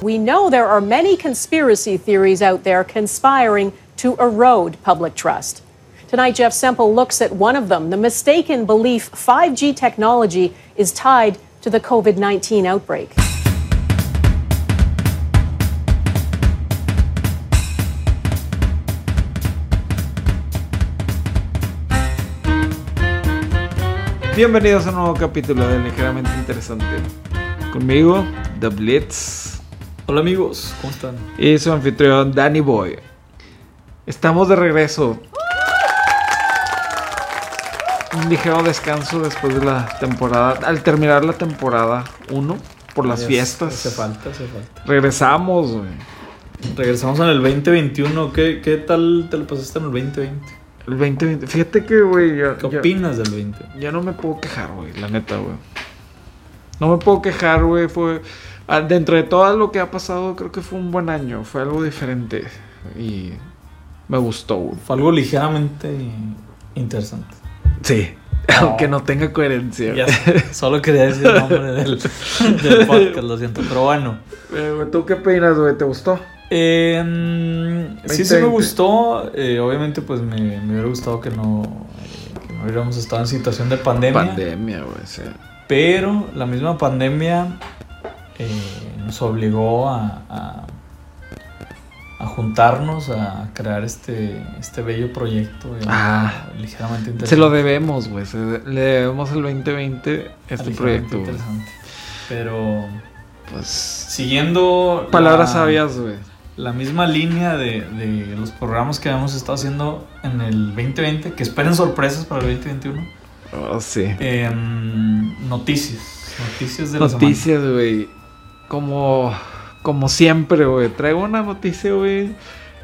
We know there are many conspiracy theories out there conspiring to erode public trust. Tonight, Jeff Semple looks at one of them the mistaken belief 5G technology is tied to the COVID 19 outbreak. Bienvenidos a un nuevo capítulo de Ligeramente Interesante. Conmigo, The Blitz. Hola amigos, ¿cómo están? Y su anfitrión, Danny Boy. Estamos de regreso. Un ligero descanso después de la temporada. Al terminar la temporada 1 por las fiestas. Hace falta, hace falta. Regresamos, güey. Regresamos en el 2021. ¿Qué, qué tal te lo pasaste en el 2020? El 2020. Fíjate que, güey. ¿Qué opinas del 20? Ya no me puedo quejar, güey, la neta, güey. No me puedo quejar, güey. Fue. Ah, Dentro de todo lo que ha pasado, creo que fue un buen año. Fue algo diferente. Y. Me gustó. Fue algo ligeramente interesante. Sí. Aunque no tenga coherencia. Ya solo quería decir el nombre del, del podcast, lo siento. Pero bueno. Eh, ¿Tú qué opinas, güey? ¿Te gustó? Eh, mm, sí, sí me 2020. gustó. Eh, obviamente, pues me, me hubiera gustado que no, eh, que no hubiéramos estado en situación de pandemia. Pandemia, güey, sí. Pero la misma pandemia eh, nos obligó a, a, a juntarnos, a crear este, este bello proyecto. eh, Ah. ligeramente interesante. Se lo debemos, güey. Le debemos el 2020 este proyecto, interesante. Pero Pues. siguiendo Palabras la, sabias, güey. la misma línea de, de los programas que habíamos estado haciendo en el 2020, que esperen sorpresas para el 2021. Oh, sí. Em, noticias. Noticias de la. Noticias, güey. Como, como siempre, güey. Traigo una noticia, güey,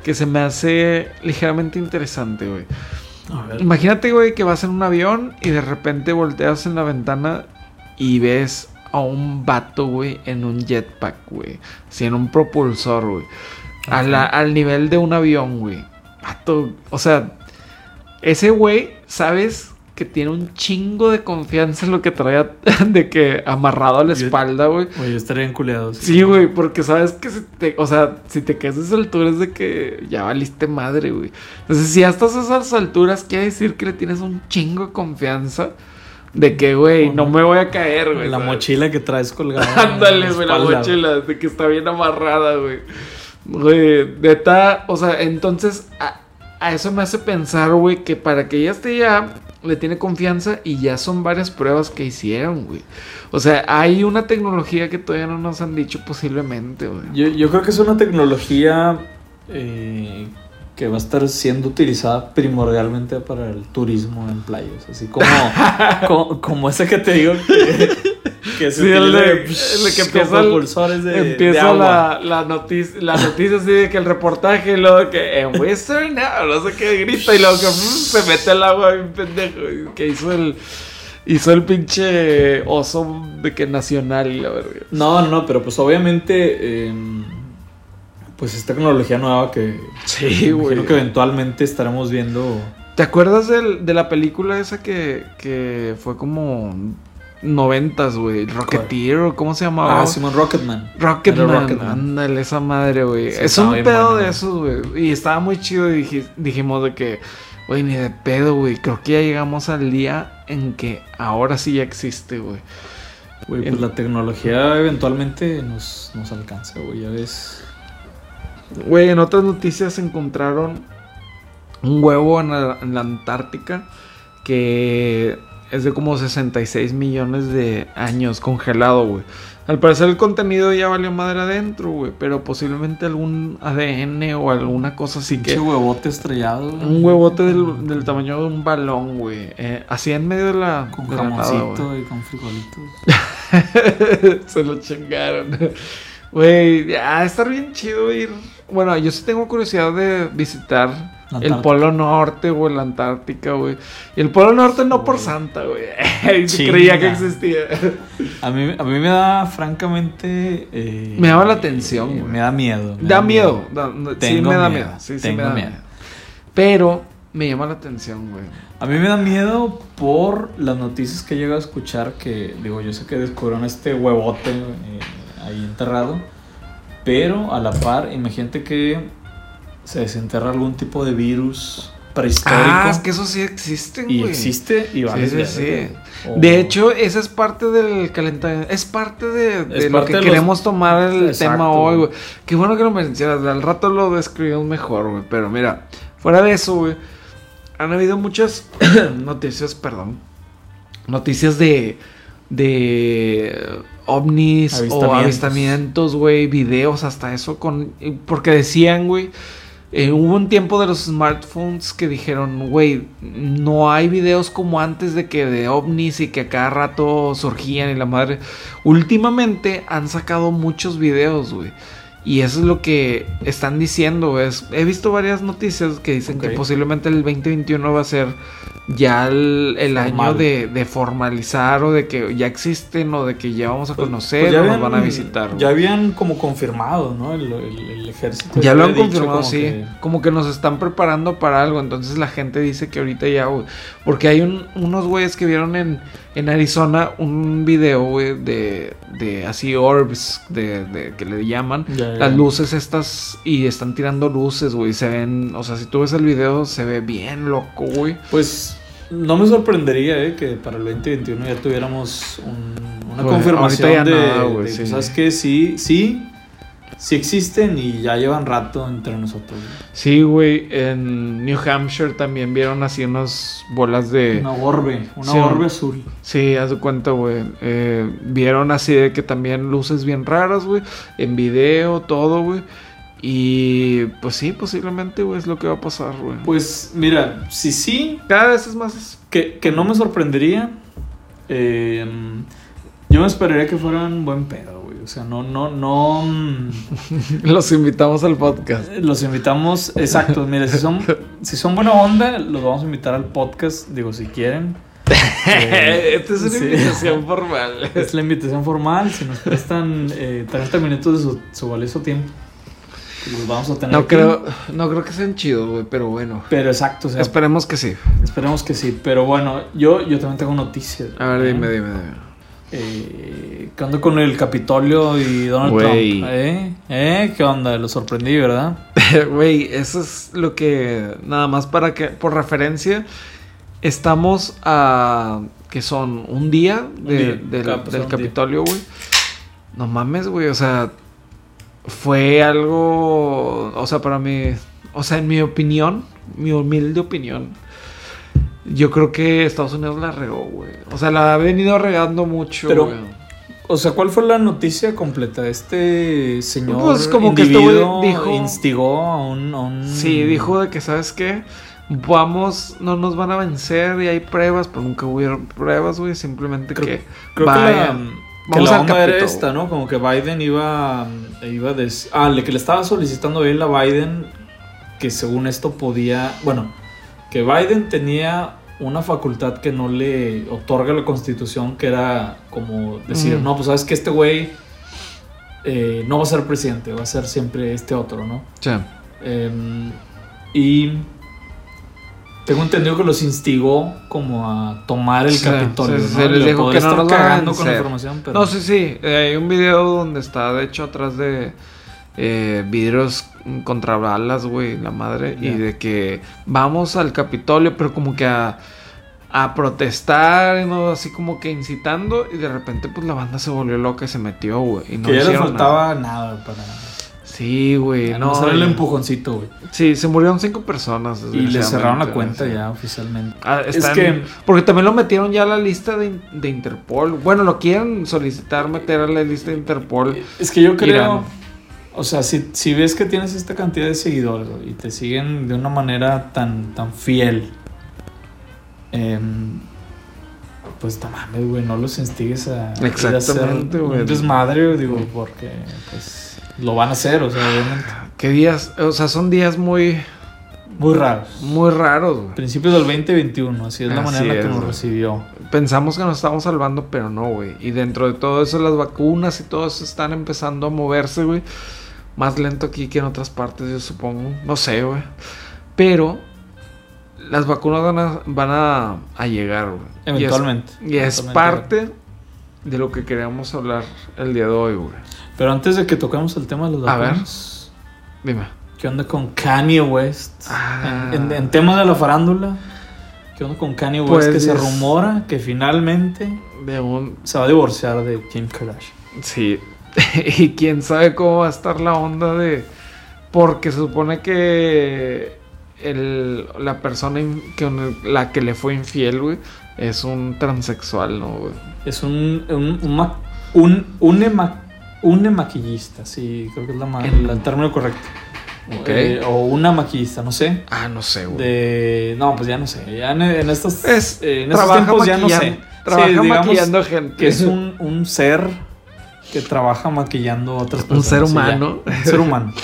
que se me hace ligeramente interesante, güey. Imagínate, güey, que vas en un avión y de repente volteas en la ventana y ves a un vato, güey, en un jetpack, güey. Así, en un propulsor, güey. Al nivel de un avión, güey. Vato, o sea, ese güey, ¿sabes? Que tiene un chingo de confianza en lo que trae de que amarrado a la Yo- espalda, güey. Oye, yo estaría enculeado. Sí, güey, porque sabes que si te, o sea, si te quedas a esas alturas de que ya valiste madre, güey. Entonces, si ya estás a esas alturas, quiere decir que le tienes un chingo de confianza de que, güey, no me voy a caer, güey. La ¿sabes? mochila que traes colgada. Ándale, güey, la mochila, de que está bien amarrada, güey. Güey, neta, o sea, entonces a, a eso me hace pensar, güey, que para que ella esté ya, le tiene confianza y ya son varias pruebas que hicieron, güey. O sea, hay una tecnología que todavía no nos han dicho posiblemente, güey. Yo, creo que es una tecnología eh, que va a estar siendo utilizada primordialmente para el turismo en playas. Así como, como, como ese que te digo que, que se Sí, el de- que empieza el- propulsores de, de Empieza agua. la, la noticia, la noticia así de que el reportaje y luego que en Western now, no sé qué grita y luego que mm, se mete al agua bien pendejo que hizo el hizo el pinche oso de que nacional y la verga. No, no, pero pues obviamente em, pues es tecnología nueva que Sí, güey. que eventualmente estaremos viendo. ¿Te acuerdas del- de la película esa que, que fue como noventas, güey? Rocketeer o cómo se llamaba? Ah, Simon Rocketman. Rocketman, ándale, esa madre, güey. Sí, es un pedo bueno, de esos, güey. Y estaba muy chido y dij- dijimos de que, güey, ni de pedo, güey. Creo que ya llegamos al día en que ahora sí ya existe, güey. Güey, pues En- la tecnología eventualmente nos, nos alcanza, güey, ya ves. Güey, en otras noticias encontraron un huevo en la, en la Antártica que es de como 66 millones de años congelado, güey. Al parecer el contenido ya valió madre adentro, güey. Pero posiblemente algún ADN o alguna cosa así que... Pinche huevote estrellado. güey. Un huevote del, del tamaño de un balón, güey. Eh, así en medio de la. Con de nada, jamoncito y con frijolitos. Se lo chingaron. Güey, ya, estar bien chido ir. Bueno, yo sí tengo curiosidad de visitar el. Polo Norte o la Antártica, güey. Y el Polo Norte no por Santa, güey. Creía que existía. A mí, a mí me da, francamente. eh, Me llama la atención, eh, güey. Me da miedo. me Da miedo. da- sí me da miedo, miedo. Sí, sí tengo me da miedo. miedo. Pero me llama la atención, güey. A mí me da miedo por las noticias que llego a escuchar que, digo, yo sé que descubrieron este huevote eh, ahí enterrado, Pero a la par, imagínate que se desenterra algún tipo de virus prehistórico. Ah, es que eso sí existe, güey. y existe y vale. Sí, sí, sí. De hecho, esa es parte del calentamiento. Es parte de, de Es lo parte que de los- queremos tomar el Exacto, tema hoy, güey. güey. Qué bueno que lo mencionas. Al rato lo describimos mejor, güey. Pero mira, fuera de eso, güey. Han habido muchas noticias, perdón. Noticias de. De ovnis o Avistamientos. avistamientos, güey. Videos, hasta eso. con Porque decían, güey. eh, hubo un tiempo de los smartphones que dijeron, güey, no hay videos como antes de que de ovnis y que a cada rato surgían y la madre. Últimamente han sacado muchos videos, güey. Y eso es lo que están diciendo. Es- He visto varias noticias que dicen que posiblemente el 2021 va a ser ya el, el año de, de formalizar o de que ya existen o de que ya vamos a Pues- conocer pues ya o nos van a visitar. Ya habían como confirmado, ¿no? El, el- el ejército. Ya lo han confirmado, como sí. que- Como que nos están preparando para algo. Entonces la gente dice que ahorita ya. Porque hay un- unos güeyes que vieron en, en Arizona un video, güey, de, de así orbs, de, de- que le llaman. Las luces estas y están tirando luces, güey. Se ven, o sea, si tú ves el video, se ve bien loco, güey. Pues no me sorprendería eh, que para el 2021 ya tuviéramos un- una confirmación ya de, nada, de sí. ¿sabes qué? Sí, sí, sí existen y ya llevan rato entre nosotros. güey. Sí, güey. En New Hampshire también vieron así unas bolas de. Una orbe, una Sí, orbe azul. Sí, haz de cuenta, güey. Eh, vieron así de que también luces bien raras, güey. En video, todo, güey. Y pues sí, posiblemente, güey, es lo que va a pasar, güey. Pues mira, si sí, Cada vez es más. que, que no me sorprendería. eh, yo me esperaría que fueran buen pedo. O sea, no, no, no. mm, Los invitamos al podcast. Los invitamos, exacto, mire, si son, si son buena onda, los vamos a invitar al podcast, digo, si quieren. Eh, Esta es una sí. invitación formal. Es la invitación formal, si nos prestan eh, 30 minutos de su, su valioso tiempo, los vamos a tener No aquí. creo, no creo que sean chidos, güey, pero bueno. Pero exacto, o sea, Esperemos que sí. esperemos que sí. Pero bueno, yo, yo también tengo noticias. A ver, ¿eh? dime, dime, dime. Eh, ¿Qué onda con el Capitolio y Donald Güey. Trump? ¿Eh? ¿Eh? ¿Qué onda? Lo sorprendí, ¿verdad? Güey, eso es lo que. Nada más para que. Por referencia. Estamos a. Que son un día, de- día, del, acaba de pasar del un día. Capitolio, güey. No mames, güey. O sea. Fue algo. O sea, para mí. O sea, en mi opinión. Mi humilde opinión. Yo creo que Estados Unidos la regó, güey. O sea, la ha venido regando mucho, Pero- güey. O sea, ¿cuál fue la noticia completa? Este señor Pues, como que este güey dijo- instigó a un, a un- Sí, dijo de que, ¿sabes qué? Vamos, no nos van a vencer y hay pruebas, pero nunca hubieron pruebas, güey. Simplemente Creo- que Creo vayan. que la, que Vamos la era esta, ¿no? Como que Biden iba, iba a des- Ah, le que le estaba solicitando él a Biden que según esto podía... Bueno, que Biden tenía una facultad que no le otorga la constitución, que era como decir, Mm. no, pues sabes que este güey eh, no va a ser presidente, va a ser siempre este otro, ¿no? Sí. Em, y tengo entendido que los instigó como a tomar el Sí, Capitolio. sí, ¿no? se les Le dijo que no estar nos cagando con la información, pero No, sí, sí. eh, hay un video donde está, de hecho, atrás de eh, vidrios contra balas, güey, la madre. Y de que vamos al Capitolio, pero como que a, a protestar, ¿no? Así como que incitando. Y de repente, pues la banda se volvió loca y se metió, güey. Y no que ya le nada. faltaba nada, para Sí, güey. no, No, el empujoncito, güey. Sí, se murieron cinco personas. Y le cerraron la cuenta sí. ya oficialmente. Ah, Es que- Porque también lo metieron ya a la lista de, de Interpol. Bueno, lo quieren solicitar meter a la lista de Interpol. Es que yo creo, Irán. O sea, si, si ves que tienes esta cantidad de seguidores y te siguen de una manera tan, tan fiel, em, pues mames, güey, no los instigues a, ir a hacer Exactamente, un desmadre, digo, porque pues lo van a hacer, o sea, obviamente. ¿Qué días? O sea, son días muy, Muy raros. muy raros, güey. Principios del 2021, así es la manera en la que nos recibió. Pensamos que nos estábamos salvando, pero no, güey. Y dentro de todo eso, las vacunas y todo eso están empezando a moverse, güey. Más lento aquí que en otras partes, yo supongo. No sé, güey. Pero las vacunas van a, van a, a llegar, güey. Y es- Eventualmente. Y es, Eventualmente. parte de lo que queríamos hablar el día de hoy, güey. Pero antes de que toquemos el tema de los A ver. vacunas, Dime. ¿qué onda con Kanye West? Ah. En, en- en tema de la farándula, ¿qué onda con Kanye West? Pues que se rumora que finalmente De un. se va a divorciar de Kim Kardashian. Sí. y quién sabe cómo va a estar la onda de. Porque se supone que. El, la persona que la que le fue infiel, güey, es un transexual, ¿no, güey? Es un, un, un, ma- un, un, ema- un sí, creo que es la El- el término correcto. Ok. Eh, o una maquillista, no sé. Ah, no sé, güey. De. No, pues ya no sé. Ya en, en estos, Es- eh, en estos tiempos ya no sé. Trabaja Sí, maquillando gente. Que es un, un ser que trabaja maquillando a otras Un personas. ser sí, ya. humano. un ser humano.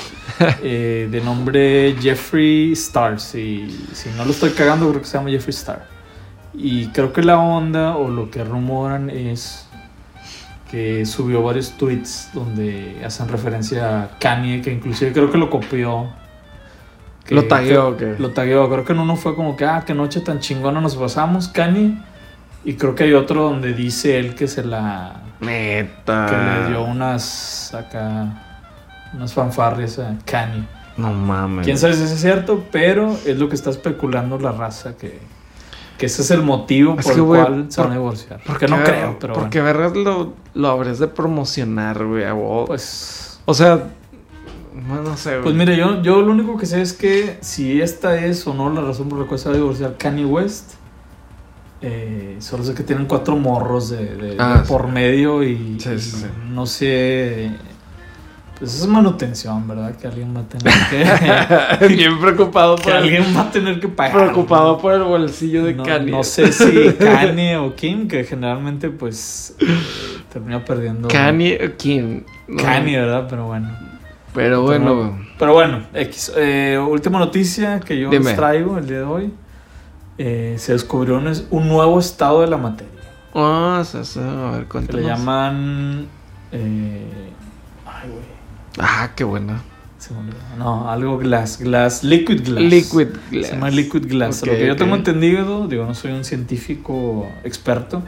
Eh, de nombre Jeffree Star. Si, si no lo estoy cagando, creo que se llama Jeffree Star. Y creo que la onda o lo que rumoran es que subió varios tweets donde hacen referencia a Kanye, que inclusive creo que lo copió. Que- ¿Lo tagueó que-? Lo tagueó. Creo que en uno fue como que, ah, qué noche tan chingona nos pasamos, Kanye. Y creo que hay otro donde dice él que se la. Neta. que le dio unas. acá. unas fanfarrias a Kanye. No mames. Quién sabe si es cierto, pero es lo que está especulando la raza que. que ese es el motivo Es por que, el cual se van a divorciar. Porque no creo, pero. Porque bueno. vergas lo, lo habrías de promocionar, güey. Pues. O sea. No, sé, güey. Pues mire, yo, yo lo único que sé es que si esta es o no la razón por la cual se va a divorciar Kanye West, eh, solo sé que tienen cuatro morros de, de- Ah, de sí. por medio y, Sí, sí, sí. y no sé. Pues es manutención, ¿verdad? Que alguien va a tener que. Bien preocupado que por alguien va a tener que pagar. preocupado por el bolsillo de no, Kanye. no sé si Kanye o Kim, que generalmente pues eh, termina perdiendo. Kanye o Kim. Kanye, ¿verdad? Pero bueno. Pero bueno, Pero, bueno, X. Eh, última noticia que yo Dime. les traigo el día de hoy. Eh, se descubrió un, un nuevo estado de la materia. Ah, sí, sí, a ver, cuéntanos. le llaman. eh, ay, güey. Ah, qué buena. se. No, algo glass. Glass. Liquid glass. Liquid glass. Se llama liquid glass. Ok, Lo que yo tengo entendido, digo, no soy un científico experto,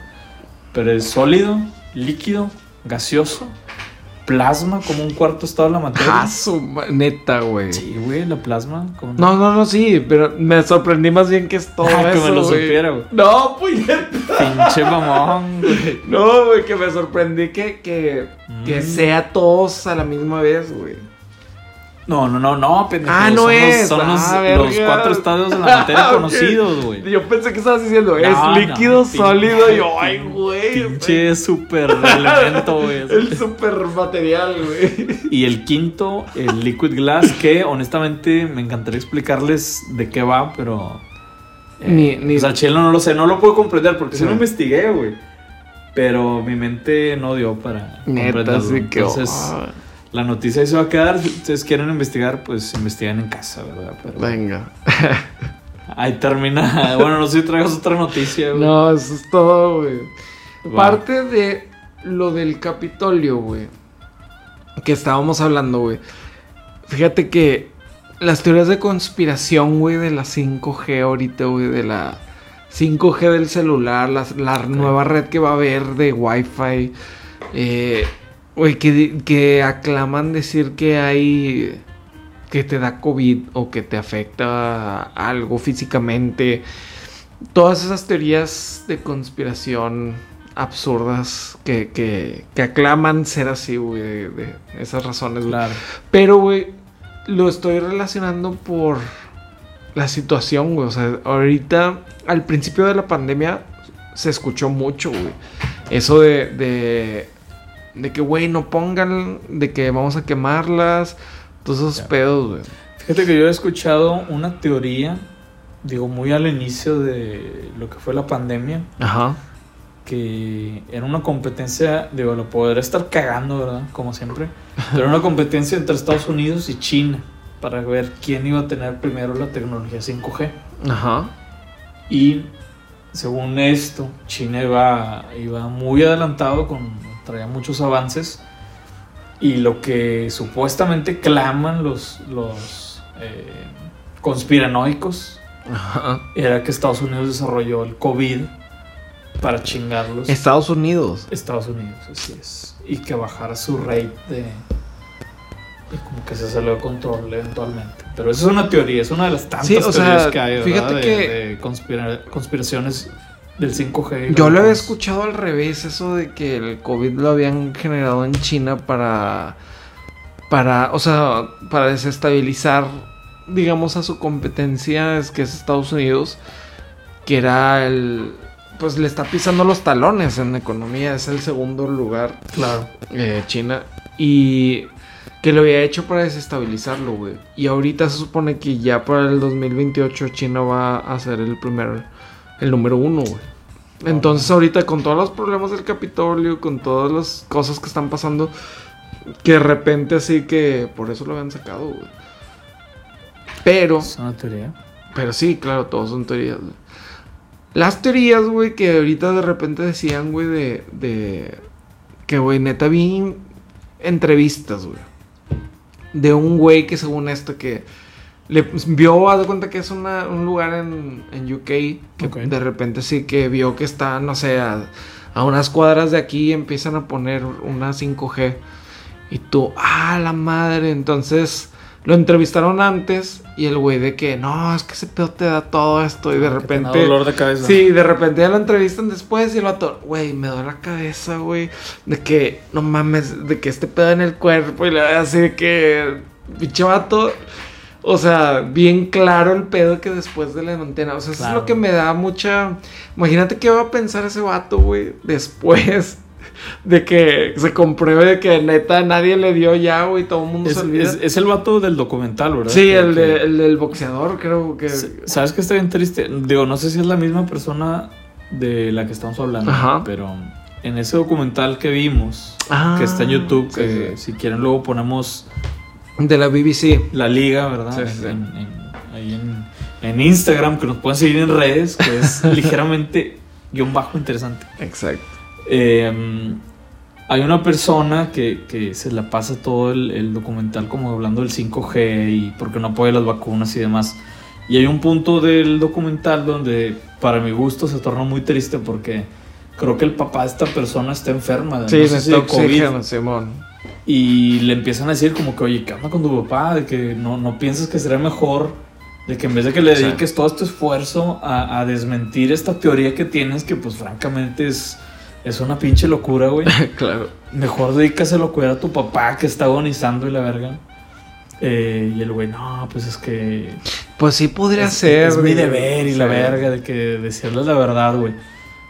pero es sólido, líquido, gaseoso, plasma como un cuarto estado de la materia. Ah, su neta, güey. Sí, güey, la plasma. como- No, no, no, sí, pero me sorprendí más bien que es todo Ah, que eso, me lo güey. supiera, güey. No, pues Pinche mamón, güey. No, güey, que me sorprendí que, que, que Mm. sea todos a la misma vez, güey. No, no, no, no, pendejo. Ah, no son es. Los, son los, Ah, los cuatro estadios de la materia Ok. conocidos, güey. Yo pensé que estabas diciendo, es no, líquido, sólido, y yo, ay, güey. Pinche super elemento, güey. El super material, güey. Y el quinto, el Liquid Glass, que honestamente me encantaría explicarles de qué va, pero. eh, Ni- ni- pues al chile no lo sé, no lo puedo comprender porque Sí. si no investigué, güey. Pero mi mente no dio para. Neta, así que. Entonces, ah, la noticia ahí se va a quedar. Si ustedes quieren investigar, pues investigan en casa, ¿verdad? Pero venga. ahí termina. Bueno, no sé si traigas otra noticia, güey. No, eso es todo, güey. Parte de lo del Capitolio, güey. Que estábamos hablando, güey. Fíjate que las teorías de conspiración, güey, de la 5G ahorita, güey, de la 5G del celular, la, la nueva red que va a haber de Wi-Fi, eh, güey, que, aclaman decir que hay que te da COVID o que te afecta algo físicamente. Todas esas teorías de conspiración absurdas que, que, que aclaman ser así, güey, de, de esas razones, güey. Claro. Pero, güey, lo estoy relacionando por la situación, güey. O sea, ahorita, al principio de la pandemia, se escuchó mucho, güey. Eso de, de, de que, güey, no pongan, de que vamos a quemarlas, todos esos Ya. pedos, güey. Fíjate que yo he escuchado una teoría, digo, muy al inicio de lo que fue la pandemia, Ajá. que era una competencia, digo, lo podré estar cagando, ¿verdad? Como siempre, pero era una competencia entre Estados Unidos y China para ver quién iba a tener primero la tecnología 5G. Ajá. Y según esto, China iba, iba muy adelantado, con, traía muchos avances. Y lo que supuestamente claman los, los eh, conspiranoicos Ajá. era que Estados Unidos desarrolló el COVID para chingarlos. Estados Unidos. Estados Unidos, así es. y que bajara su rate de... Y como que se salió de control eventualmente. Pero eso es una teoría, es una de las tantas Sí, o sea, teorías que hay, ¿verdad? fíjate de, que- de conspira- conspiraciones del 5G. y Yo lo había escuchado al revés, eso de que el COVID lo habían generado en China para. Para. O sea, para desestabilizar, digamos, a su competencia, es que es Estados Unidos. Que era el. Pues le está pisando los talones en economía, es el segundo lugar. Claro. eh, China. Y que lo había hecho para desestabilizarlo, güey. Y ahorita se supone que ya para el 2028 China va a ser el primer, el número uno, güey. Entonces ahorita con todos los problemas del Capitolio, con todas las cosas que están pasando, que de repente así que por eso lo habían sacado, güey. Pero... Es una teoría. Pero sí, claro, todos son teorías, güey. Las teorías, güey, que ahorita de repente decían, güey, de, de... Que, güey, neta vi entrevistas, güey. De un güey que según esto que... Le vio, haz de cuenta que es una- un lugar en, en UK que de repente sí que vio que está, no sé, a, a unas cuadras de aquí empiezan a poner una 5G. Y tú, ah, la madre. Entonces lo entrevistaron antes y el güey de que, no, es que ese pedo te da todo esto. Y de Que te da repente. dolor de cabeza. Sí, de repente ya lo entrevistan después y el vato, güey, me duele la cabeza, güey. De que, no mames, de que este pedo en el cuerpo y le así de que, pinche vato. O sea, bien claro el pedo que después de la antena. O sea, eso es lo que me da mucha. Imagínate qué va a pensar ese vato, güey, después de que se compruebe de que neta nadie le dio ya, güey, todo el mundo Es, se olvida. es- es el vato del documental, ¿verdad? sí, el, de- que- el del boxeador, creo que. ¿Sabes que está bien triste? Digo, no sé si es la misma persona de la que estamos hablando, Ajá. pero en ese documental que vimos, Ah, que está en YouTube, sí, que sí. si quieren luego ponemos De la BBC. la liga, ¿verdad? Sí, sí, sí. En, en- ahí en, en Instagram, que nos pueden seguir en redes, que es ligeramente guion bajo interesante. Exacto. Eh, hay una persona que, que se la pasa todo el, el documental como hablando del 5G y porque no apoya las vacunas y demás. Y hay un punto del documental donde para mi gusto se torna muy triste porque creo que el papá de esta persona está enferma. Sí, no sé si necesita de COVID. oxígeno, Simón. Y le empiezan a decir como que, oye, ¿qué onda con tu papá? De que no, no piensas que sería mejor, de que en vez de que le Sí. dediques todo este esfuerzo a, a desmentir esta teoría que tienes, que pues francamente es, es una pinche locura, güey. claro. Mejor dedícaselo a cuidar a tu papá que está agonizando y la verga. Eh, y el güey, no, pues es que Pues sí podría es, ser. es mi güey. deber y la Sí. verga de que decirles la verdad, güey.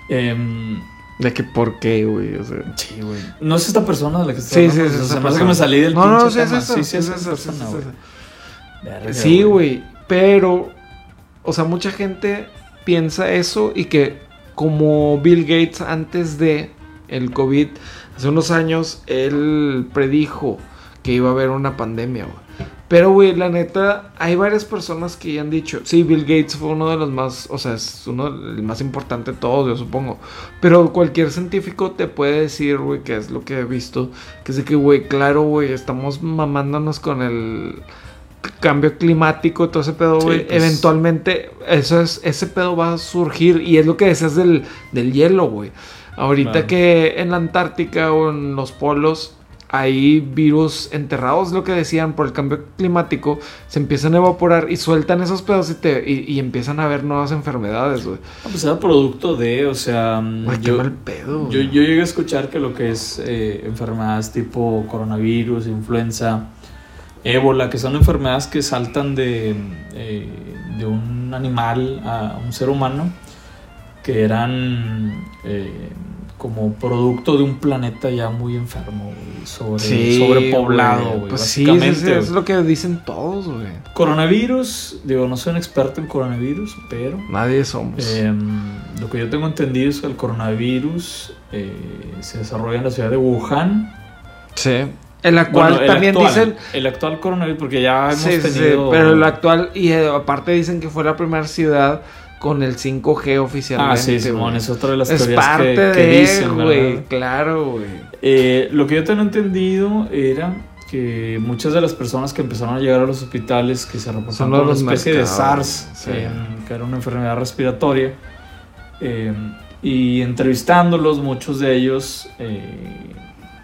Em, De que por qué, güey. O sea. sí, güey. No es esta persona de la que estoy Sí, sí, hablando, sí. o sea, esa se me hace que me salí del No, no, pinche sí es tema. eso. Sí, sí, es esa sí es persona, güey. Sí, güey. Pero, o sea, mucha gente piensa eso y que como Bill Gates antes de el COVID, hace unos años, él predijo que iba a haber una pandemia, güey. Pero, güey, la neta, hay varias personas que ya han dicho, sí, Bill Gates fue uno de los más, o sea, es uno el más importante de todos, yo supongo. Pero cualquier científico te puede decir, güey, que es lo que he visto, que es de que, güey, claro, güey, estamos mamándonos con el cambio climático, todo ese pedo, Sí, güey, pues. eventualmente eso es, ese pedo va a surgir y es lo que decías del, del hielo, güey. Ahorita Claro. que en la Antártica o en los polos hay virus enterrados, lo que decían, por el cambio climático, se empiezan a evaporar y sueltan esos pedos y, te, y, y empiezan a haber nuevas enfermedades, güey. No, pues era producto de, o sea, mm, qué yo, mal pedo. yo llegué a escuchar que lo que es eh, enfermedades tipo coronavirus, influenza, ébola, que son enfermedades que saltan de, eh, de un animal a un ser humano, que eran eh, como producto de un planeta ya muy enfermo, güey, sobre, Sí, sobrepoblado, güey. Pues básicamente. sí, es lo que dicen todos, güey. Coronavirus, digo, no soy un experto en coronavirus, pero Nadie somos. Em, lo que yo tengo entendido es que el coronavirus eh, se desarrolla en la ciudad de Wuhan. sí. En la cual Bueno, el también actual, dicen El actual coronavirus, porque ya hemos Sí, sí, sí, tenido. pero el actual, y eh, aparte dicen que fue la primera ciudad con el 5G oficialmente. Ah, sí, Simón, es otra de las Es teorías parte que, que de, dicen, güey, claro, güey. Eh, lo que yo tengo entendido era que muchas de las personas que empezaron a llegar a los hospitales que se reportaron con una especie de SARS, sí. que era una enfermedad respiratoria, em, y entrevistándolos, muchos de ellos eh,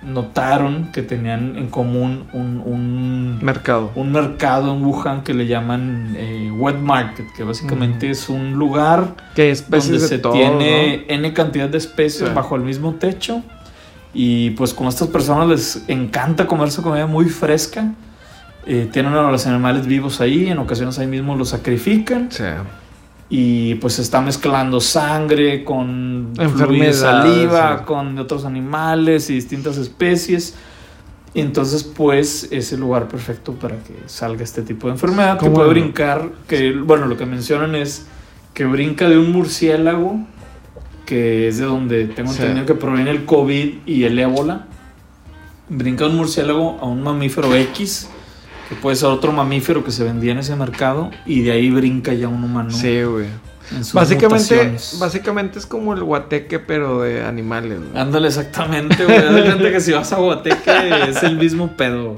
notaron que tenían en común un, un, Mercado. un mercado en Wuhan que le llaman eh, wet market, que básicamente es un lugar Que especies donde de se todo, tiene n cantidad de especies Sí. bajo el mismo techo. Y pues como a estas personas les encanta comer su comida muy fresca, eh, tienen a los animales vivos ahí, en ocasiones ahí mismo los sacrifican ¿no? Sí. Y pues se está mezclando sangre con fluido saliva, sí. con otros animales y distintas especies. Y entonces pues es el lugar perfecto para que salga este tipo de enfermedad que ¿Cómo puede brincar, que bueno, lo que mencionan es que brinca de un murciélago, que es de donde tengo Sí. entendido que proviene el COVID y el ébola. Brinca de un murciélago a un mamífero X, que puede ser otro mamífero que se vendía en ese mercado, y de ahí brinca ya un humano. Sí, güey. Básicamente, mutaciones. básicamente es como el guateque, pero de animales. güey. Ándale, exactamente, güey. Que si vas a Guateque es el mismo pedo.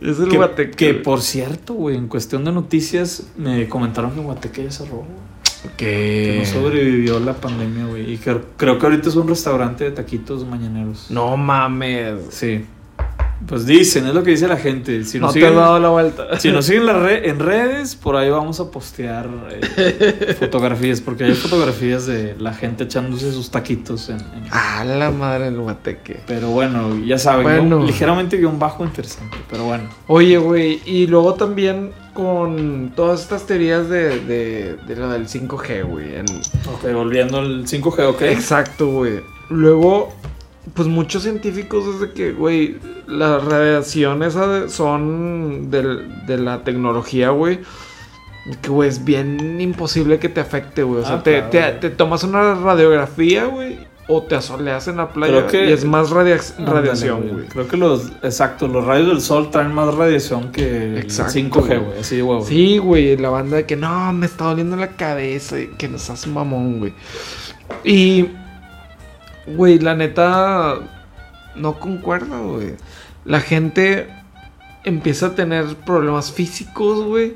Es el que, guateque. que güey. por cierto, güey, en cuestión de noticias, me comentaron que Guateque ya cerró. Que Que no sobrevivió la pandemia, güey. Y que, creo que ahorita es un restaurante de taquitos mañaneros. No mames. Sí. Pues dicen, es lo que dice la gente. Si no te has dado la vuelta. si nos siguen la en redes, por ahí vamos a postear eh, fotografías, porque hay fotografías de la gente echándose sus taquitos en- en, Ah, la madre del guateque. Pero bueno, ya saben, Bueno. ¿no? ligeramente guion bajo interesante, pero bueno. Oye, güey, y luego también con todas estas teorías de, de, de lo del 5G, güey. en- Ok, volviendo al 5G, ok. Exacto, güey. Luego, pues muchos científicos desde que, güey, las radiaciones son del- de la tecnología, güey. Que, güey, es bien imposible que te afecte, güey. O sea, Ah, te, claro, te- güey. te tomas una radiografía, güey, o te asoleas en la playa que- y es más radia- radiación, güey. Creo que los, exacto, los rayos del sol traen más radiación que Exacto, el 5G, güey. güey. Así huevo. Sí, güey, la banda de que no, me está doliendo la cabeza que nos hace mamón, güey. Y, güey, la neta, no concuerda, güey. La gente empieza a tener problemas físicos, güey.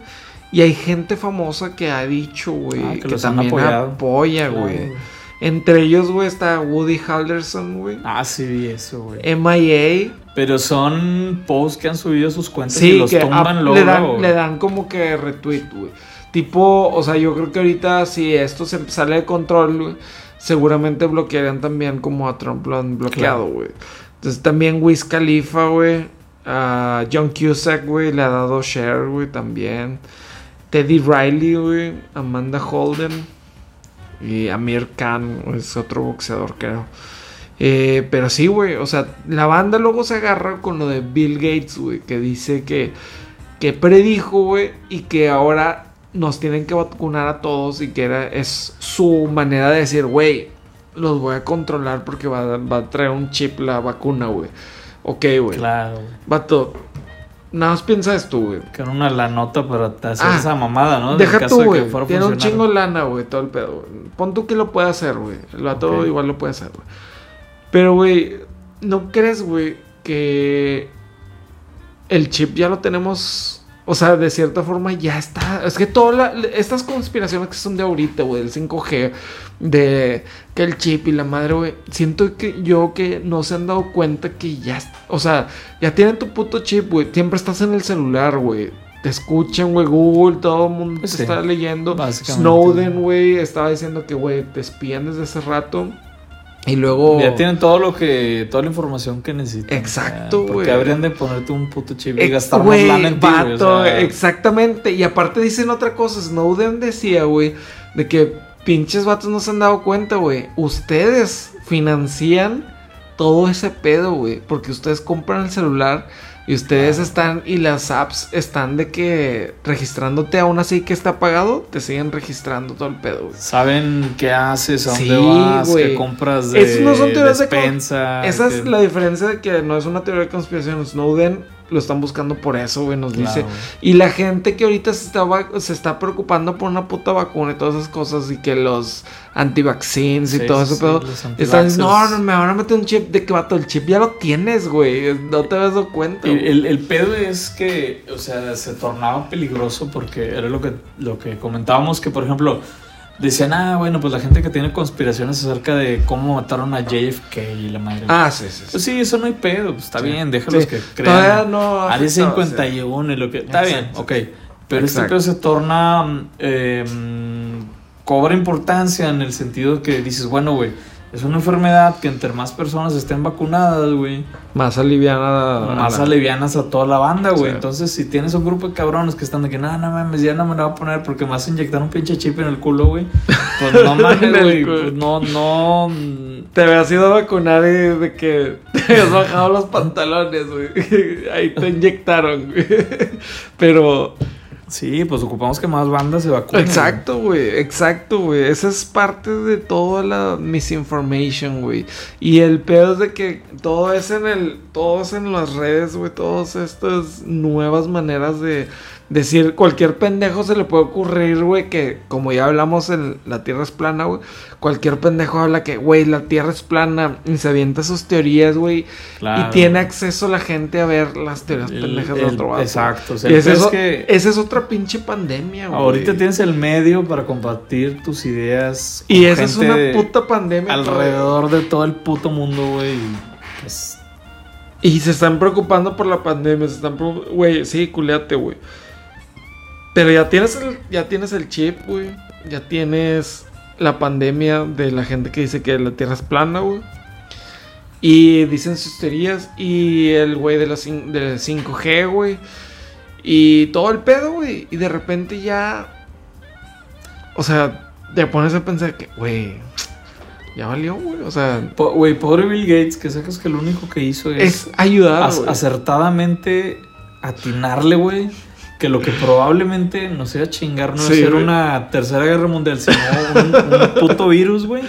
Y hay gente famosa que ha dicho, güey, Ah, que que, los han también apoyado. apoya, Claro, güey. Entre ellos, güey, está Woody Halderson, güey. Ah, sí, eso, güey. MIA. Pero son posts que han subido sus cuentas y los que tumban luego. le, dan, le dan como que retweet, güey. Tipo, o sea, yo creo que ahorita si esto se sale de control, güey, seguramente bloquearían también como a Trump lo han bloqueado, Claro. güey. Entonces también Wiz Khalifa, güey. A John Cusack, güey, le ha dado share, güey, también. Teddy Riley, güey. Amanda Holden. Y Amir Khan, es otro boxeador, creo. Eh, pero sí, güey, o sea, la banda luego se agarra con lo de Bill Gates, güey, que dice que, que predijo, güey, y que ahora nos tienen que vacunar a todos y que era, es su manera de decir, güey, los voy a controlar porque va, va a traer un chip la vacuna, güey. Ok, güey. Claro. Vato, nada más piensa esto, güey. Que era una la nota para hacer Ah, esa mamada, ¿no? Deja caso tú, de que güey. a Tiene un chingo de lana, güey, todo el pedo. Pon tú que lo puede hacer, güey. El vato Ok. igual lo puede hacer, güey. Pero, güey, ¿no crees, güey, que el chip ya lo tenemos? O sea, de cierta forma ya está. Es que todas estas conspiraciones que son de ahorita, güey, del 5G, de que el chip y la madre, güey, siento que yo que no se han dado cuenta que ya, o sea, ya tienen tu puto chip, güey. Siempre estás en el celular, güey. Te escuchan, güey, Google, todo el mundo te Sí, está leyendo. Snowden, güey, estaba diciendo que, güey, te espían desde hace rato. Y luego... Ya tienen todo lo que, toda la información que necesitan. Exacto, güey. Porque habrían de ponerte un puto chip y gastar más lana en ti, güey, o vato, sea, exactamente. Y aparte dicen otra cosa. Snowden decía, güey, de que pinches vatos no se han dado cuenta, güey. Ustedes financian todo ese pedo, güey. Porque ustedes compran el celular y ustedes están, y las apps están de que registrándote aún así que está pagado, te siguen registrando todo el pedo, güey. Saben qué haces, a dónde Sí, vas, güey. qué compras de Esas no son teorías de despensa. Esa es la diferencia de que no es una teoría de conspiración. Snowden lo están buscando por eso, güey, nos Claro, dice. Y la gente que ahorita se está, se está preocupando por una puta vacuna y todas esas cosas y que los antivaccines y Sí, todo sí, ese sí, los están antivaxxers. no, no, me van a meter un chip de que vato, el chip ya lo tienes, güey. No te habías dado cuenta. El, el- el pedo es que, o sea, se tornaba peligroso porque era lo que, lo que comentábamos, que por ejemplo, decían, ah, bueno, pues la gente que tiene conspiraciones acerca de cómo mataron a JFK y la madre. Ah, sí, sí. sí. Pues sí, eso no hay pedo, pues está Sí. bien, déjalos Sí. que Todavía crean. no ha Área afectado, 51 y lo que. Está bien, ok. Pero este pedo se torna. mm, eh, mm, cobra importancia en el sentido que dices, bueno, güey, es una enfermedad que entre más personas estén vacunadas, güey, Más aliviana. más la- alivianas a toda la banda, güey. Entonces, si tienes un grupo de cabrones que están de que, no, no mames, ya no me la voy a poner porque me vas a inyectar un pinche chip en el culo, güey. Pues no mames, güey. Pues no, no. Te habías ido a vacunar y de que te habías bajado los pantalones, güey. Ahí te inyectaron, güey. Pero. Sí, pues ocupamos que más bandas se vacunen. Exacto, güey. Exacto, güey. Esa es parte de toda la misinformation, güey. Y el peor es de que todo es en el. Todo es en las redes, güey. Todas estas nuevas maneras de decir. Cualquier pendejo se le puede ocurrir, güey. Que como ya hablamos en La Tierra es plana, güey. Cualquier pendejo habla que, güey, la Tierra es plana. Y se avienta sus teorías, güey. Claro. Y tiene acceso la gente a ver las teorías El- pendejas de otro vato. exacto, o sea, y ese es que- esa es otra pinche pandemia, güey. Ahorita tienes el medio para compartir tus ideas. Y esa es una puta pandemia. Alrededor de todo el puto mundo, güey. y, Pues, Y se están preocupando por la pandemia. Se están Güey, sí, culeate, güey. Pero ya tienes el, ya tienes el chip, güey. Ya tienes la pandemia de la gente que dice que la Tierra es plana, güey. Y dicen sus teorías. Y el güey de la del 5G, güey. Y todo el pedo, güey. Y de repente ya. O sea, te pones a pensar que, güey. Ya valió, güey. O sea, güey, pobre Bill Gates, que sacas que lo único que hizo es, es ayudar. ac- acertadamente atinarle, güey. Que lo que probablemente nos iba a chingar no Sí, a ser una tercera guerra mundial, sino un, un puto virus, güey.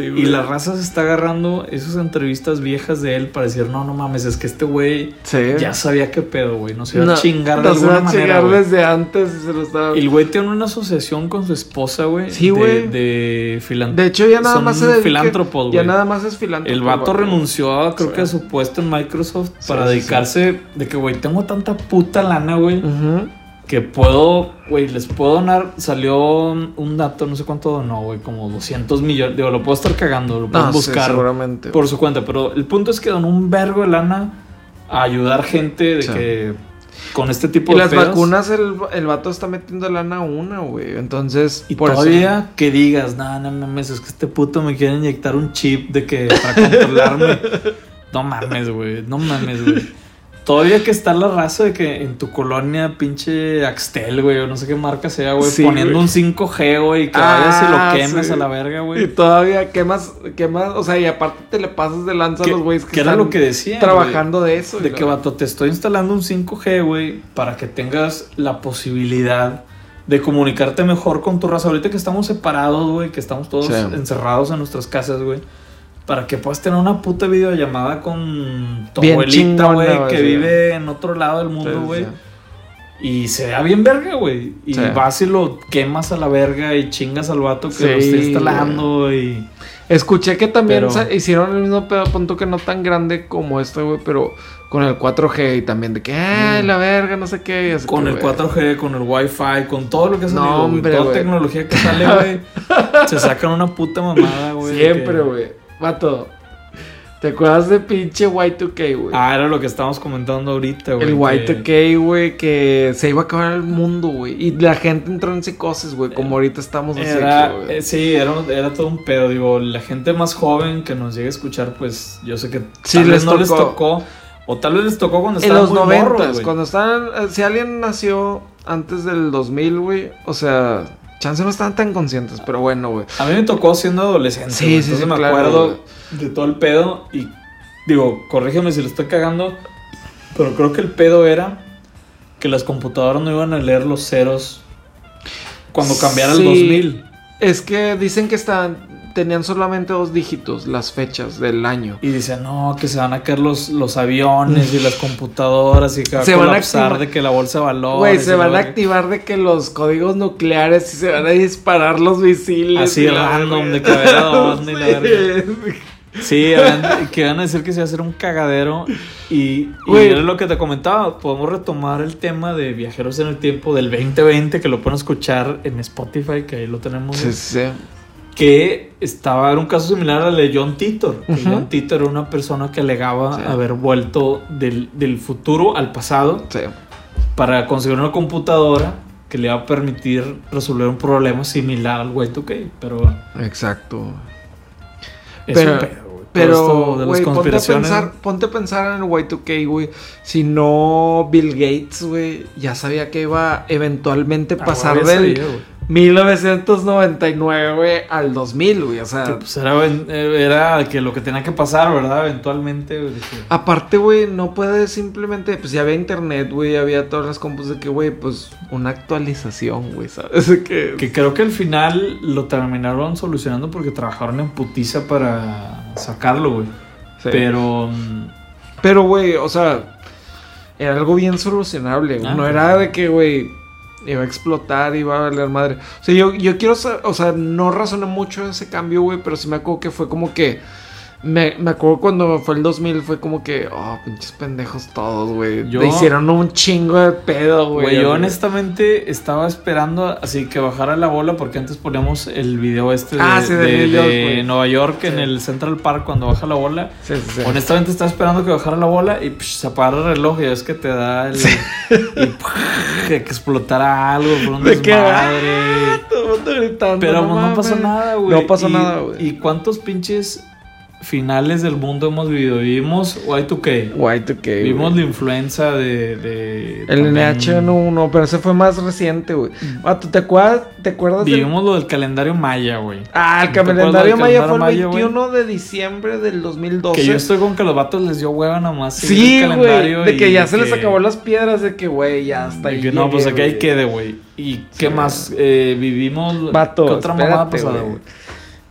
Sí, Y la raza se está agarrando esas entrevistas viejas de él para decir, no, no mames, es que este güey Sí. ya sabía qué pedo, güey. No se iba No, a chingar de alguna a manera, chingar desde antes se lo estaba... El güey tiene una asociación con su esposa, güey. Sí, de- güey. De, filan- De hecho, ya nada son más dedica- filántropos, Ya güey. nada más es filántropo. El vato renunció, a, creo Sí. que a su puesto en Microsoft para dedicarse de que, güey, tengo tanta puta lana, güey, Ujú. Que puedo, güey, les puedo donar. Salió un dato, no sé cuánto donó, güey, como 200 millones. Digo, lo puedo estar cagando, lo pueden sí, buscar seguramente. por su cuenta. Pero el punto es que donó un vergo de lana a ayudar gente de Sí. que con este tipo Y de las pedos. vacunas, el, el vato está metiendo lana a una, güey. Entonces, Y por eso- todavía que digas, no, no mames, es que este puto me quiere inyectar un chip de que para controlarme. no mames, güey, no mames, güey. Todavía que está la raza de que en tu colonia, pinche Axtel, güey, o no sé qué marca sea, güey, Sí, poniendo güey. un 5G, güey, y que Ah, vayas y lo quemes sí. a la verga, Y güey. todavía quemas, quemas, o sea, y aparte te le pasas de lanza a los güeyes que, que era están lo que decían, trabajando de eso. y De que, lo- vato, te estoy instalando un 5G, güey, para que tengas la posibilidad de comunicarte mejor con tu raza. Ahorita que estamos separados, güey, que estamos todos Sí. encerrados en nuestras casas, güey. Para que puedas tener una puta videollamada con tu Bien abuelita, güey, güey, que sí. vive en otro lado del mundo, güey. sí. Y se vea bien verga, güey. Y Sí. vas y lo quemas a la verga y chingas al vato que Sí, lo está instalando y... Escuché que también Pero- hicieron el mismo pedo, punto que no tan grande como este, güey, pero con el 4G y también de que, ay, Mm. la verga, no sé qué. y así Con que, el güey. 4G, con el Wi-Fi, con todo lo que ha No, hombre, Toda güey. tecnología que sale, güey. se sacan una puta mamada, güey. Siempre, que- güey. Vato, ¿te acuerdas de pinche Y2K, güey? Ah, era lo que estábamos comentando ahorita, güey. el que- Y2K, güey, que se iba a acabar el mundo, güey. Y la gente entró en psicosis, güey, como ahorita estamos. Era, güey. eh, sí, era, era todo un pedo. Digo, la gente más joven que nos llegue a escuchar, pues yo sé que Sí, tal vez les no les tocó. O tal vez les tocó cuando en estaban los 90, morros, güey. cuando estaban. eh, Si alguien nació antes del 2000, güey, o sea, chance no estaban tan conscientes, pero bueno, güey. A mí me tocó siendo adolescente. Sí, güey, sí, entonces sí, me claro, acuerdo de todo el pedo y digo, corrígeme si lo estoy cagando, pero creo que el pedo era que las computadoras no iban a leer los ceros cuando cambiara Sí. el 2000. Es que dicen que estaban. Tenían solamente dos dígitos, las fechas del año. Y dicen, no, que se van a caer los, los aviones y las computadoras y que va a Se van a colapsar activar- de que la bolsa de valores. Güey, se van a activar de que los códigos nucleares y se van a disparar los misiles. Así random, de que a ver a dónde y la Sí. verga. Sí, que iban a decir que se iba a hacer un cagadero. Y, y era lo que te comentaba. Podemos retomar el tema de viajeros en el tiempo del 2020, que lo pueden escuchar en Spotify, que ahí lo tenemos. Sí, sí. Que estaba, era un caso similar al de John Titor. Que. John Titor era una persona que alegaba Sí. haber vuelto del, del futuro al pasado Sí. para conseguir una computadora que le iba a permitir resolver un problema similar al Y2K. Pero Exacto. es Pero- un pedo, güey. Pero, de las güey, ponte a conspiraciones. pensar, ponte a pensar en el Y2K, güey. Si no, Bill Gates, güey, ya sabía que iba eventualmente Ah, pasar güey, ya del sabía, güey. 1999, güey, al 2000, güey. O sea, Que, pues, era, era que lo que tenía que pasar, ¿verdad? Eventualmente, güey. aparte, güey, no puedes simplemente, pues ya había internet, güey, había todas las compus de que, güey, pues una actualización, güey, ¿sabes? Que, Que creo que al final lo terminaron solucionando porque trabajaron en putiza para sacarlo, güey. Sí. Pero. mm, Pero, güey, o sea, era algo bien solucionable. güey. Ah, no claro. era de que, güey, iba a explotar, iba a valer madre. O sea, yo, yo quiero o sea, no razoné mucho ese cambio, güey, pero sí me acuerdo que fue como que. Me, me acuerdo cuando fue el 2000, fue como que, oh, pinches pendejos todos, güey. Le hicieron un chingo de pedo, güey. Güey, yo honestamente estaba esperando así que bajara la bola porque antes poníamos el video este de, Ah, sí, de de- New York, de güey. Nueva York en el Central Park cuando baja la bola. Sí, sí, sí. Honestamente estaba esperando que bajara la bola y psh, se apagara el reloj y es que te da el... y psh, que explotara algo por un que, desmadre. ah, todo el mundo gritando, Pero pues, no, pasó nada, güey. No pasó Y- nada, güey. ¿Y cuántos pinches finales del mundo hemos vivido? Vivimos Y2K. Y2K, güey. Vivimos la influenza de... de El también- NH1, pero ese fue más reciente, güey. Vato, ¿te acuerdas, ¿te acuerdas del- Vivimos lo del calendario maya, güey. Ah, el ¿Te acuerdas calendario maya fue el maya, 21 de diciembre del 2012. Que yo estoy con que los vatos les dio hueva nomás. Sí, güey. De que ya se les acabó las piedras, de que, güey, ya hasta de ahí. que no, pues aquí güey. quede, güey. ¿Y qué Sí. más? Eh, vivimos. Vato, ¿Qué otra mamada espérate, pasada, güey.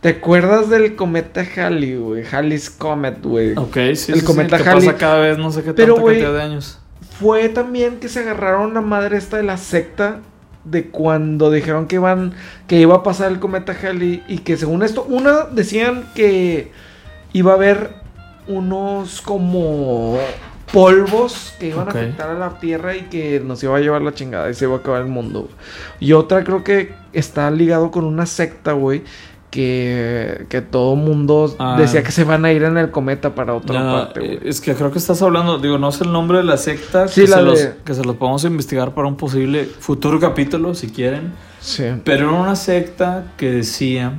¿Te acuerdas del cometa Halley, güey? Halley's Comet, güey. Ok, sí, El sí, cometa sí, que Halley. pasa cada vez no sé qué Pero, tanta cantidad de años. Fue también que se agarraron la madre esta de la secta de cuando dijeron que iban que iba a pasar el cometa Halley y que según esto una decían que iba a haber unos como polvos que iban a afectar a la Tierra y que nos iba a llevar la chingada y se iba a acabar el mundo. Y otra creo que está ligado con una secta, güey, que, que todo mundo Ah. decía que se van a ir en el cometa para otra No, parte, eh, güey. es que creo que estás hablando, digo, no sé el nombre de la secta, Sí, que, la se de- los, que se los podemos investigar para un posible futuro capítulo, si quieren. Sí. Pero era una secta que decía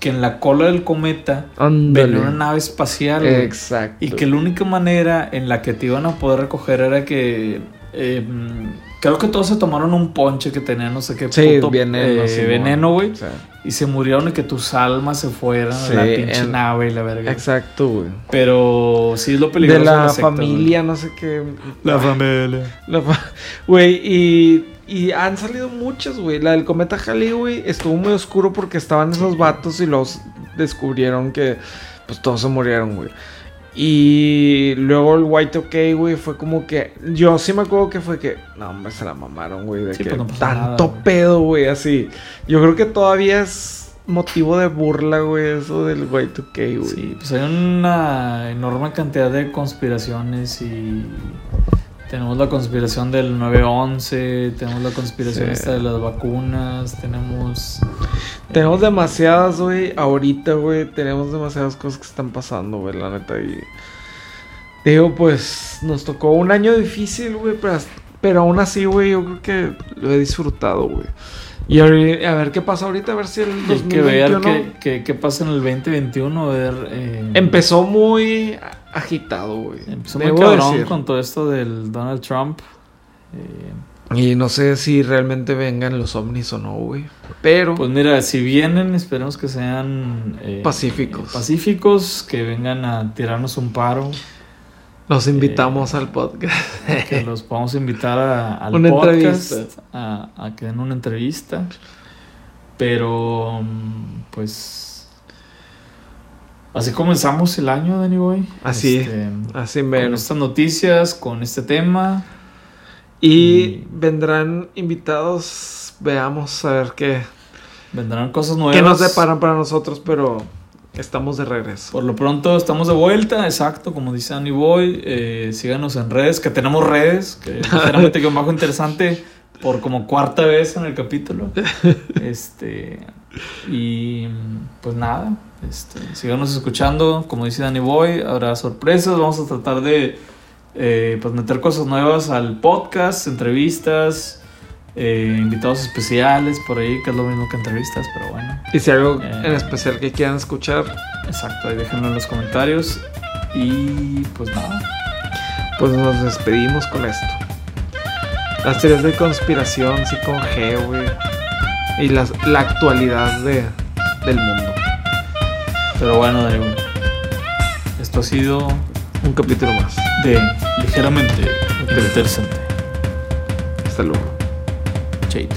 que en la cola del cometa venía una nave espacial. Exacto. Y que la única manera en la que te iban a poder recoger era que. eh, mm, creo que todos se tomaron un ponche que tenía no sé qué Sí, puto, veneno. eh, veneno, güey. O sea, Y se murieron y que tus almas se fueran Sí, a la pinche en- nave y la verga. exacto, güey. Pero sí es lo peligroso. De la, secta, familia, no sé qué. La familia. La fa- Güey, y, y han salido muchas, güey. La del cometa Halley, güey, estuvo muy oscuro porque estaban esos vatos y los descubrieron que pues todos se murieron, güey. Y luego el White OK, güey, fue como que. Yo sí me acuerdo que fue que. No, hombre, se la mamaron, güey. De Sí, que pues no tanto nada, pedo, güey, así. Yo creo que todavía es motivo de burla, güey, eso del White OK, güey. Sí, pues hay una enorme cantidad de conspiraciones y tenemos la conspiración del 9-11, tenemos la conspiración Sí. esta de las vacunas, tenemos... Tenemos demasiadas, güey. Ahorita, güey, tenemos demasiadas cosas que están pasando, güey, la neta. Y digo, pues nos tocó un año difícil, güey, pero, pero aún así, güey, yo creo que lo he disfrutado, güey. Y a ver qué pasa ahorita, a ver si el Hay que ver 2021 qué, qué- qué pasa en el 2021, a ver... eh, empezó muy agitado, güey. empezó muy cabrón decir. con todo esto del Donald Trump. eh, Y no sé si realmente vengan los ovnis o no, güey. Pero Pues mira, si vienen, esperemos que sean eh, Pacíficos. eh, pacíficos, que vengan a tirarnos un paro, los invitamos al podcast. que los podamos invitar a, al Una podcast, entrevista. a, a que den una entrevista. Pero, mm, pues, así comenzamos el año, Danny Boy. Así, Este, Así con menos. estas noticias, con este tema. Y Y- vendrán invitados, veamos a ver qué, Vendrán cosas nuevas. qué nos deparan para nosotros, pero Estamos de regreso. Por lo pronto estamos de vuelta, exacto, como dice Annie Boy. Eh, síganos en redes, que tenemos redes, que sinceramente que un bajo interesante por como cuarta vez en el capítulo. Este, y pues nada, este, síganos escuchando, como dice Danny Boy, habrá sorpresas, vamos a tratar de eh, pues meter cosas nuevas al podcast, entrevistas, eh, invitados especiales por ahí, que es lo mismo que entrevistas, pero bueno. Y si hay algo Eh. en especial que quieran escuchar, Exacto, ahí déjenlo en los comentarios. Y pues nada, pues nos despedimos con esto. Las teorías de conspiración, sí con G, güey. Y las, la actualidad de, del mundo. pero bueno, Darío, esto ha sido Un capítulo más. de ligeramente interesante. Hasta luego. Chaito.